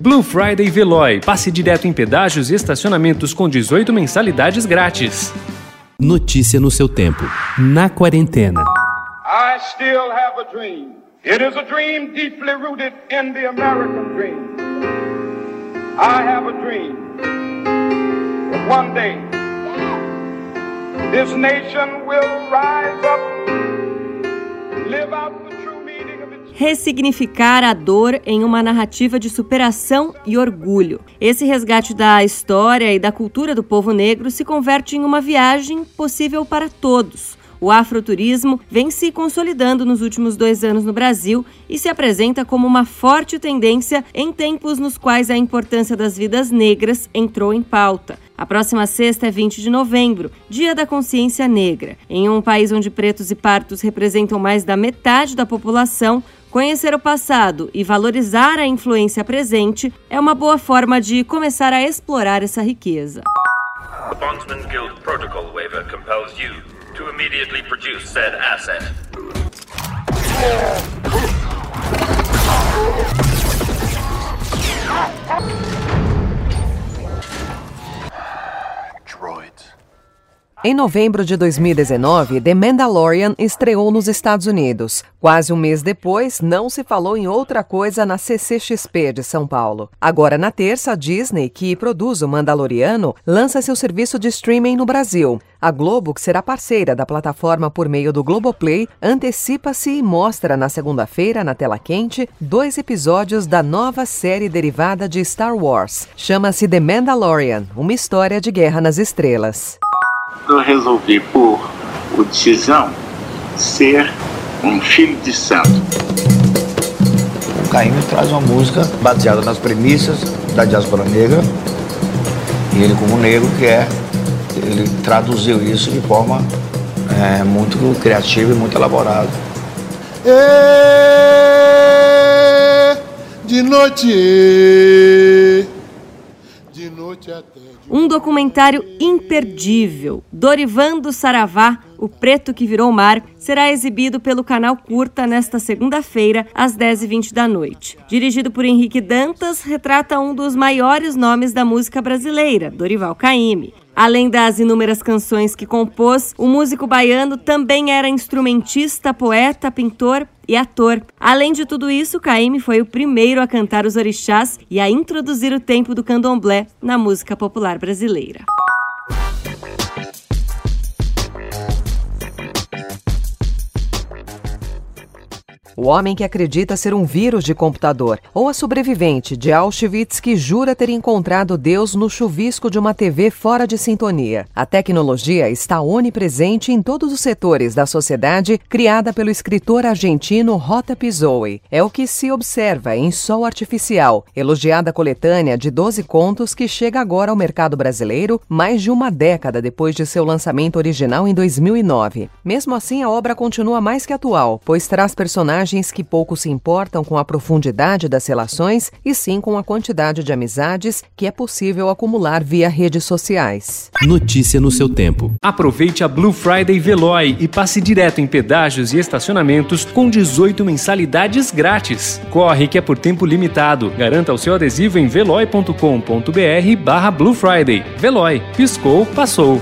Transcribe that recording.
Blue Friday Veloy. Passe direto em pedágios e estacionamentos com 18 mensalidades grátis. Notícia no seu tempo. Na quarentena. I still have a dream. It is a dream deeply rooted in the American dream. I have a dream that one day this nation will rise up, live out ressignificar a dor em uma narrativa de superação e orgulho. Esse resgate da história e da cultura do povo negro se converte em uma viagem possível para todos. O afroturismo vem se consolidando nos últimos dois anos no Brasil e se apresenta como uma forte tendência em tempos nos quais a importância das vidas negras entrou em pauta. A próxima sexta é 20 de novembro, Dia da Consciência Negra. Em um país onde pretos e partos representam mais da metade da população, Conhecer o passado e valorizar a influência presente é uma boa forma de começar a explorar essa riqueza. Em novembro de 2019, The Mandalorian estreou nos Estados Unidos. Quase um mês depois, não se falou em outra coisa na CCXP de São Paulo. Agora, na terça, a Disney, que produz o Mandaloriano, lança seu serviço de streaming no Brasil. A Globo, que será parceira da plataforma por meio do Globoplay, antecipa-se e mostra na segunda-feira, na tela quente, dois episódios da nova série derivada de Star Wars. Chama-se The Mandalorian, uma história de guerra nas estrelas eu resolvi, por decisão, ser um filho de santo. O Caíme traz uma música baseada nas premissas da diáspora negra e ele, como negro, que é, ele traduziu isso de forma é, muito criativa e muito elaborada. E de noite, um documentário imperdível. Dorivan do Saravá, O Preto que Virou Mar, será exibido pelo canal Curta nesta segunda-feira, às 10h20 da noite. Dirigido por Henrique Dantas, retrata um dos maiores nomes da música brasileira, Dorival Caymmi. Além das inúmeras canções que compôs, o músico baiano também era instrumentista, poeta, pintor e ator. Além de tudo isso, Caíme foi o primeiro a cantar os orixás e a introduzir o tempo do candomblé na música popular brasileira. O homem que acredita ser um vírus de computador, ou a sobrevivente de Auschwitz que jura ter encontrado Deus no chuvisco de uma TV fora de sintonia. A tecnologia está onipresente em todos os setores da sociedade, criada pelo escritor argentino Rota Pizzoi. É o que se observa em Sol Artificial, elogiada coletânea de 12 contos que chega agora ao mercado brasileiro, mais de uma década depois de seu lançamento original em 2009. Mesmo assim, a obra continua mais que atual, pois traz personagens personagens que pouco se importam com a profundidade das relações e sim com a quantidade de amizades que é possível acumular via redes sociais. Notícia no seu tempo. Aproveite a Blue Friday Veloy e passe direto em pedágios e estacionamentos com 18 mensalidades grátis. Corre que é por tempo limitado. Garanta o seu adesivo em veloy.com.br barra Blue Friday. Veloy. Piscou, passou.